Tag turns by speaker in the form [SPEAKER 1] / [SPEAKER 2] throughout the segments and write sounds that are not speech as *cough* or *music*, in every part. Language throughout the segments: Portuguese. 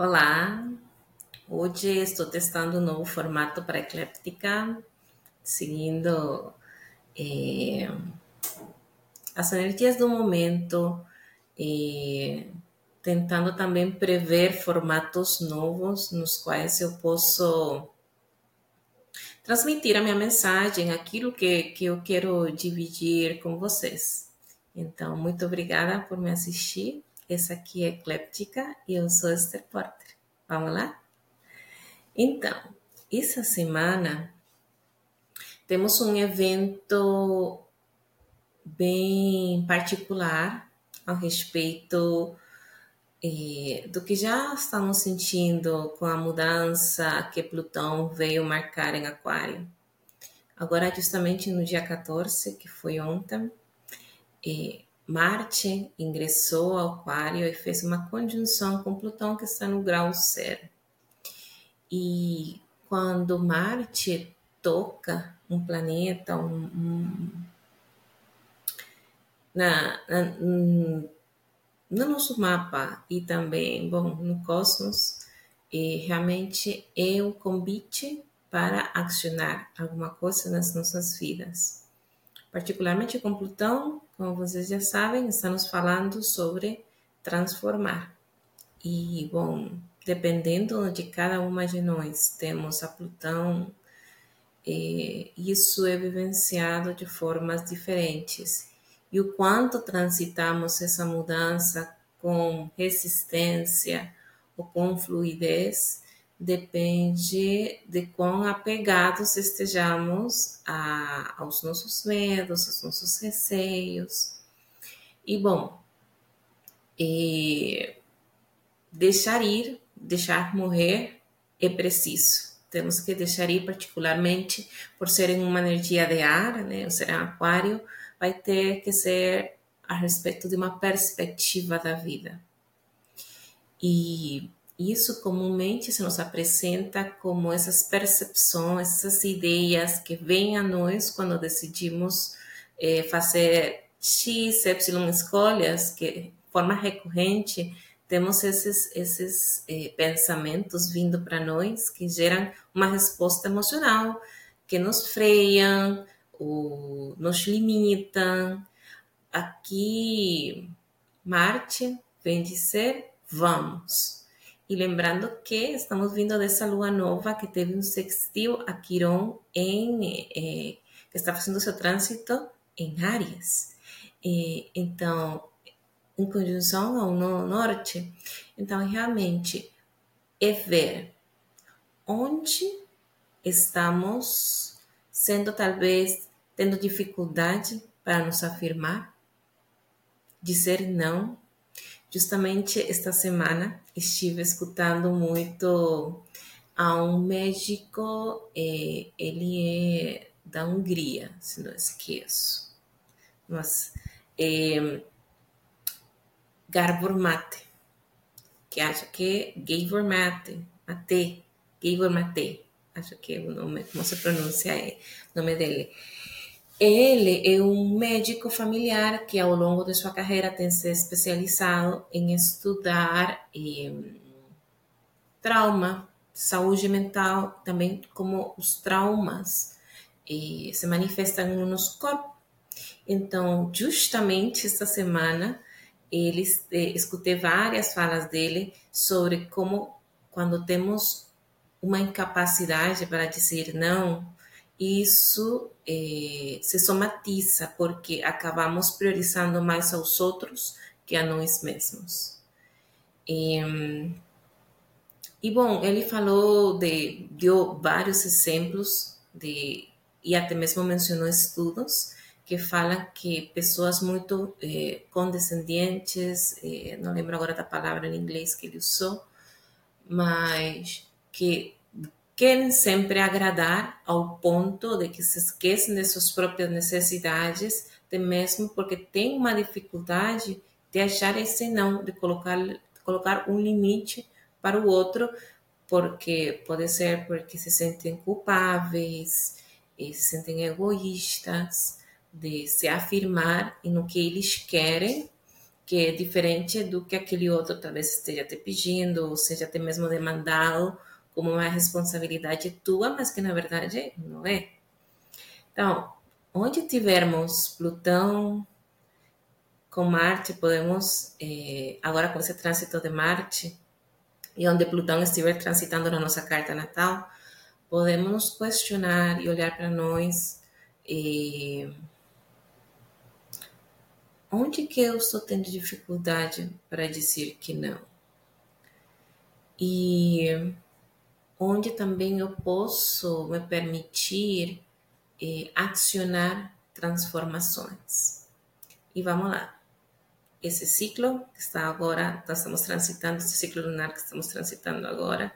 [SPEAKER 1] Olá, hoje estou testando um novo formato para Ecléptica, seguindo eh, as energias do momento e tentando também prever formatos novos nos quais eu posso transmitir a minha mensagem, aquilo que, que eu quero dividir com vocês. Então, muito obrigada por me assistir. Essa aqui é Ecléptica e eu sou Esther Porter. Vamos lá? Então, essa semana temos um evento bem particular a respeito eh, do que já estamos sentindo com a mudança que Plutão veio marcar em Aquário. Agora, justamente no dia 14, que foi ontem, eh, Marte ingressou ao Aquário e fez uma conjunção com Plutão que está no grau zero. E quando Marte toca um planeta, um, um, na, na, no nosso mapa e também, bom, no cosmos, realmente é o convite para acionar alguma coisa nas nossas vidas. Particularmente com Plutão, como vocês já sabem, estamos falando sobre transformar. E, bom, dependendo de cada uma de nós, temos a Plutão, isso é vivenciado de formas diferentes. E o quanto transitamos essa mudança com resistência ou com fluidez depende de quão apegados estejamos a, aos nossos medos, aos nossos receios. E bom, e deixar ir, deixar morrer é preciso. Temos que deixar ir, particularmente por serem uma energia de ar, né? O ser aquário vai ter que ser a respeito de uma perspectiva da vida. E isso comumente se nos apresenta como essas percepções, essas ideias que vêm a nós quando decidimos eh, fazer X, Y escolhas, que de forma recorrente temos esses, esses eh, pensamentos vindo para nós que geram uma resposta emocional, que nos freiam, ou nos limitam. Aqui, Marte vem dizer vamos e lembrando que estamos vindo dessa lua nova que teve um sextil a Quiron em, eh, que está fazendo seu trânsito em Áries. Então, em conjunção ao no norte. Então, realmente, é ver onde estamos sendo talvez tendo dificuldade para nos afirmar, dizer não Justamente esta semana estive escutando muito a um médico, eh, ele é da Hungria, se não esqueço. Mas eh, Mate, que acho que é Gabor Mate, Mate, Gabor Mate, acho que é o nome, como se pronuncia é, o nome dele. Ele é um médico familiar que, ao longo de sua carreira, tem se especializado em estudar eh, trauma, saúde mental, também como os traumas eh, se manifestam no nosso corpo. Então, justamente esta semana, ele, eh, escutei várias falas dele sobre como, quando temos uma incapacidade para dizer não, isso eh, se somatiza porque acabamos priorizando mais aos outros que a nós mesmos. E, e bom, ele falou de deu vários exemplos de e até mesmo mencionou estudos que falam que pessoas muito eh, condescendentes, eh, não lembro agora da palavra em inglês que ele usou, mas que querem sempre agradar ao ponto de que se esquecem de suas próprias necessidades, até mesmo porque tem uma dificuldade de achar esse não, de colocar, de colocar um limite para o outro, porque pode ser porque se sentem culpáveis, se sentem egoístas, de se afirmar no que eles querem que é diferente do que aquele outro talvez esteja te pedindo, ou seja até mesmo demandado como uma responsabilidade tua, mas que na verdade não é. Então, onde tivermos Plutão com Marte, podemos, eh, agora com esse trânsito de Marte, e onde Plutão estiver transitando na nossa carta natal, podemos questionar e olhar para nós. Eh, onde que eu estou tendo dificuldade para dizer que não? E onde também eu posso me permitir eh, acionar transformações. E vamos lá. Esse ciclo que está agora, nós estamos transitando, esse ciclo lunar que estamos transitando agora,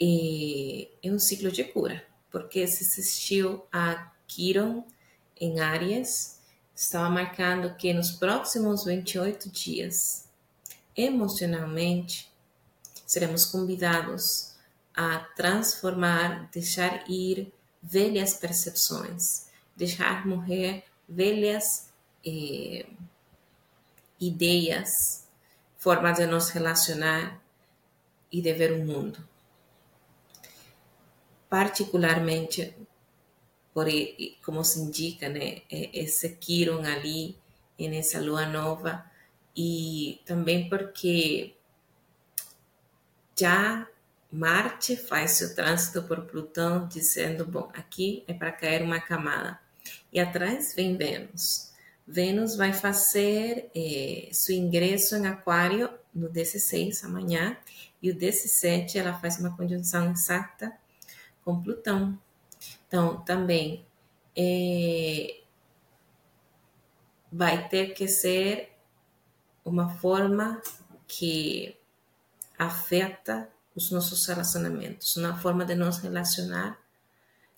[SPEAKER 1] é um ciclo de cura, porque se assistiu a Quiron em Áries, estava marcando que nos próximos 28 dias, emocionalmente, seremos convidados a transformar, deixar ir velhas percepções, deixar morrer velhas eh, ideias, formas de nos relacionar e de ver o mundo. Particularmente, por, como se indica, né, esse Quiron ali, nessa lua nova, e também porque já Marte faz seu trânsito por Plutão, dizendo: bom, aqui é para cair uma camada. E atrás vem Vênus. Vênus vai fazer eh, seu ingresso em Aquário no 16 amanhã, e o 17 ela faz uma conjunção exata com Plutão. Então, também eh, vai ter que ser uma forma que afeta os nossos relacionamentos, uma forma de nos relacionar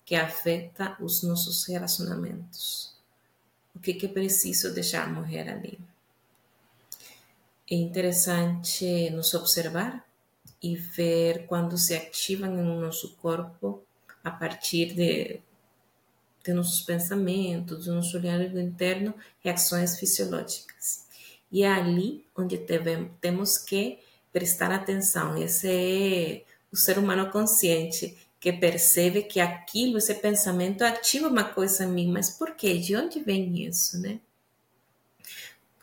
[SPEAKER 1] que afeta os nossos relacionamentos. O que, é preciso deixar morrer ali? É interessante nos observar e ver quando se ativam no nosso corpo a partir de, de nossos pensamentos, do nosso olhar interno, reações fisiológicas. E é ali onde temos que prestar atenção. Esse é o ser humano consciente que percebe que aquilo, esse pensamento ativa uma coisa em mim, mas por quê? De onde vem isso, né?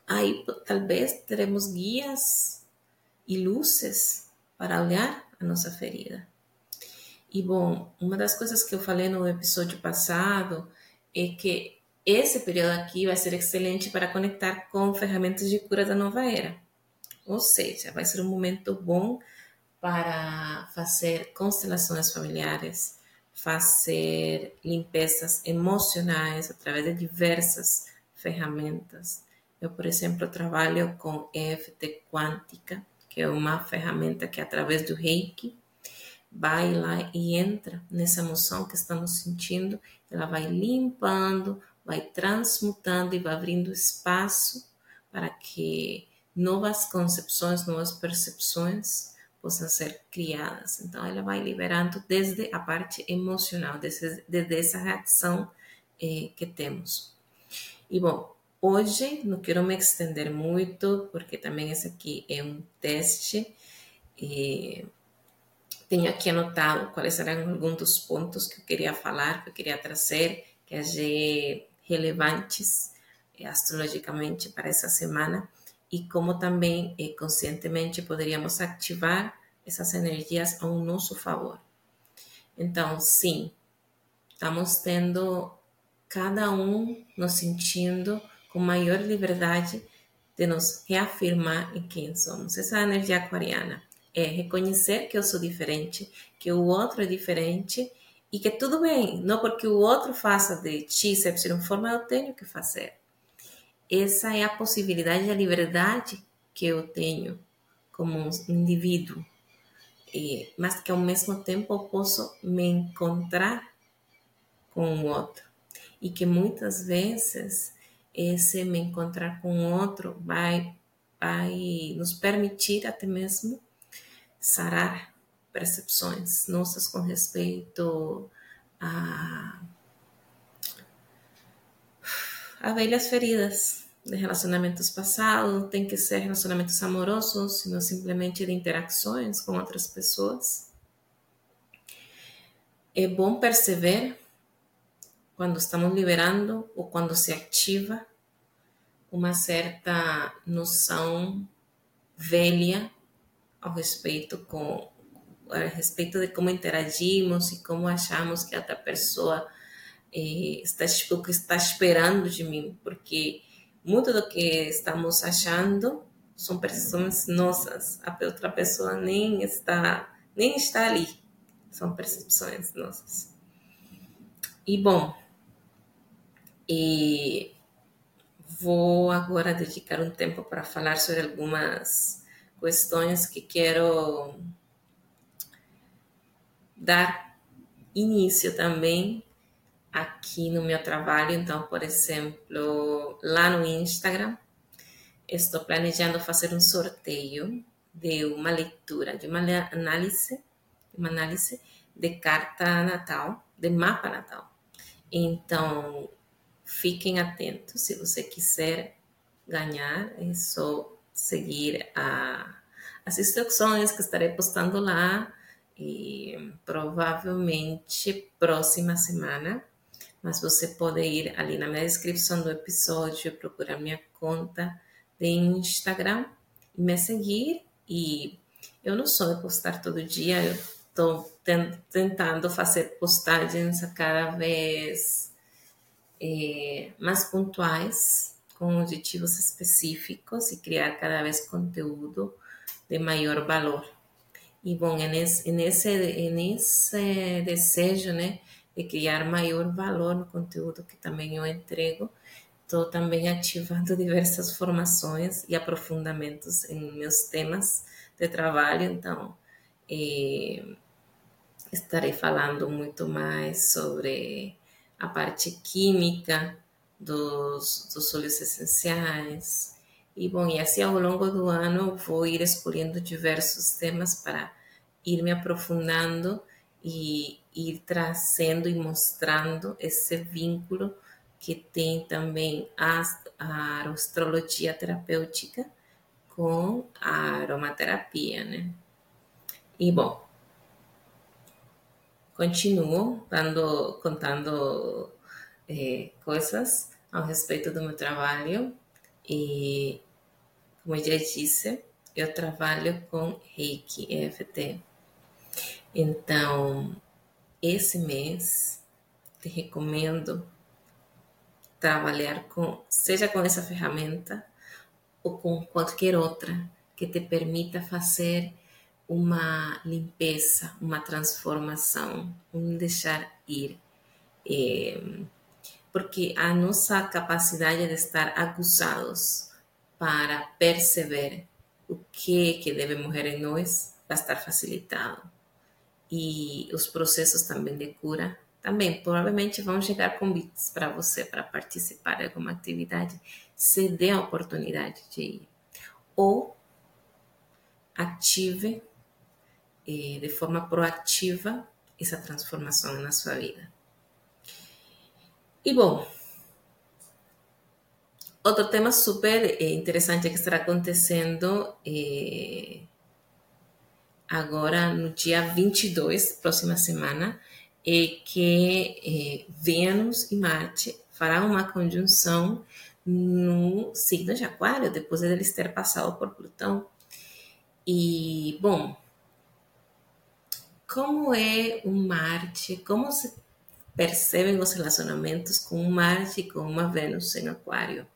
[SPEAKER 1] Aí talvez teremos guias e luzes para olhar a nossa ferida. E bom, uma das coisas que eu falei no episódio passado é que esse período aqui vai ser excelente para conectar com ferramentas de cura da nova era. Ou seja, vai ser um momento bom para fazer constelações familiares, fazer limpezas emocionais através de diversas ferramentas. Eu, por exemplo, trabalho com EFT quântica, que é uma ferramenta que, através do reiki, vai lá e entra nessa emoção que estamos sentindo, ela vai limpando, vai transmutando e vai abrindo espaço para que novas concepções, novas percepções possam ser criadas. Então, ela vai liberando desde a parte emocional, desde, desde essa reação eh, que temos. E, bom, hoje não quero me estender muito, porque também esse aqui é um teste. E tenho aqui anotado quais eram alguns dos pontos que eu queria falar, que eu queria trazer, que achei relevantes eh, astrologicamente para essa semana e como também eh, conscientemente poderíamos ativar essas energias a um nosso favor. Então, sim, estamos tendo cada um nos sentindo com maior liberdade de nos reafirmar em quem somos. Essa energia aquariana é reconhecer que eu sou diferente, que o outro é diferente e que tudo bem, não porque o outro faça de X, Y forma, eu tenho que fazer essa é a possibilidade da liberdade que eu tenho como um indivíduo, e, mas que ao mesmo tempo eu posso me encontrar com o outro. E que muitas vezes esse me encontrar com o outro vai vai nos permitir até mesmo sarar percepções nossas com respeito a, a velhas feridas de relacionamentos passados, tem que ser relacionamentos amorosos, não simplesmente de interações com outras pessoas. É bom perceber quando estamos liberando ou quando se ativa uma certa noção velha ao respeito com a respeito de como interagimos e como achamos que a outra pessoa está o que está esperando de mim, porque muito do que estamos achando são percepções nossas. A outra pessoa nem está nem está ali. São percepções nossas. E bom, e vou agora dedicar um tempo para falar sobre algumas questões que quero dar início também aqui no meu trabalho. Então, por exemplo, lá no Instagram, estou planejando fazer um sorteio de uma leitura, de uma análise, uma análise de carta natal, de mapa natal. Então, fiquem atentos. Se você quiser ganhar, é só seguir a, as instruções que estarei postando lá e provavelmente próxima semana mas você pode ir ali na minha descrição do episódio, procurar minha conta de Instagram e me seguir. E eu não sou de postar todo dia, eu estou tentando fazer postagens cada vez é, mais pontuais, com objetivos específicos e criar cada vez conteúdo de maior valor. E bom, nesse, nesse, nesse desejo, né, de criar maior valor no conteúdo que também eu entrego. Estou também ativando *laughs* diversas formações e aprofundamentos em meus temas de trabalho, então estarei falando muito mais sobre a parte química dos, dos óleos essenciais. E bom, e assim ao longo do ano vou ir escolhendo diversos temas para ir me aprofundando e ir trazendo e mostrando esse vínculo que tem também a, a astrologia terapêutica com a aromaterapia, né? E bom, continuo dando, contando eh, coisas ao respeito do meu trabalho e, como eu já disse, eu trabalho com Reiki EFT. Então, esse mês te recomendo trabalhar com, seja com essa ferramenta ou com qualquer outra que te permita fazer uma limpeza, uma transformação, um deixar ir. É, porque a nossa capacidade de estar acusados para perceber o que, que deve morrer em nós vai estar facilitado e os processos também de cura também provavelmente vão chegar convites para você para participar de alguma atividade, se dê a oportunidade de ir. Ou ative eh, de forma proativa essa transformação na sua vida. E bom, outro tema super eh, interessante que estará acontecendo eh, agora no dia 22, próxima semana, é que é, Vênus e Marte farão uma conjunção no signo de Aquário, depois de eles ter passado por Plutão. E, bom, como é o Marte, como se percebem os relacionamentos com Marte e com uma Vênus em Aquário?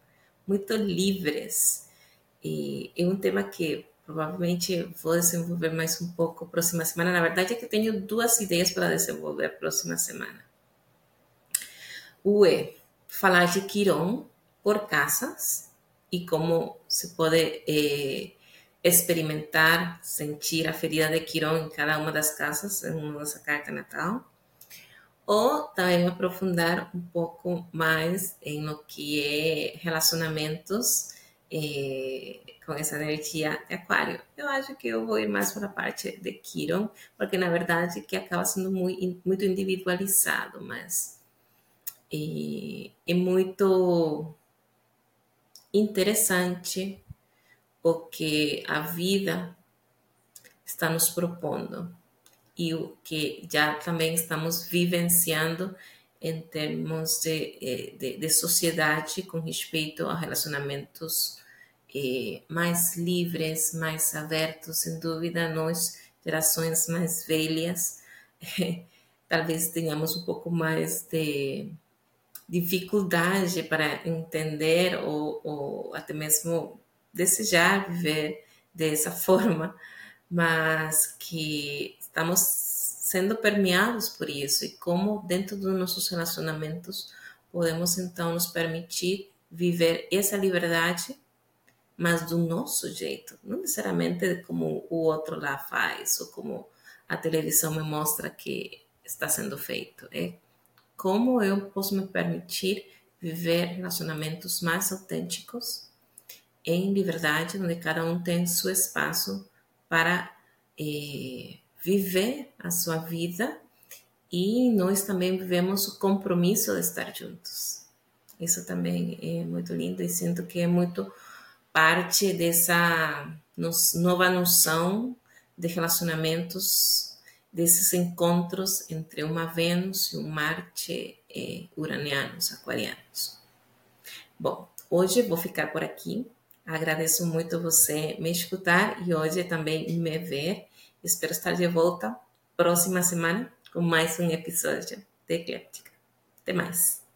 [SPEAKER 1] Muito livres. E é um tema que Provavelmente vou desenvolver mais um pouco próxima semana. Na verdade, é que tenho duas ideias para desenvolver próxima semana. O é falar de Quiron por casas e como se pode é, experimentar, sentir a ferida de Quiron em cada uma das casas, em nossa carta natal. Ou também aprofundar um pouco mais em o que é relacionamentos é, com essa energia de aquário. Eu acho que eu vou ir mais para a parte de Kiron, porque na verdade que acaba sendo muito individualizado, mas é, é muito interessante o que a vida está nos propondo e o que já também estamos vivenciando em termos de, eh, de, de sociedade com respeito a relacionamentos eh, mais livres, mais abertos, sem dúvida, nós, gerações mais velhas, *laughs* talvez tenhamos um pouco mais de dificuldade para entender ou, ou até mesmo desejar viver dessa forma, mas que estamos sendo permeados por isso e como dentro dos nossos relacionamentos podemos então nos permitir viver essa liberdade, mas do nosso jeito, não necessariamente como o outro lá faz ou como a televisão me mostra que está sendo feito. É como eu posso me permitir viver relacionamentos mais autênticos, em liberdade, onde cada um tem seu espaço para eh, viver a sua vida e nós também vivemos o compromisso de estar juntos. Isso também é muito lindo e sinto que é muito parte dessa nova noção de relacionamentos desses encontros entre uma Vênus e um Marte eh, uranianos, aquarianos. Bom, hoje vou ficar por aqui. Agradeço muito você me escutar e hoje também me ver. Espero estar de volta próxima semana com mais um episódio de Ecléptica. Até mais!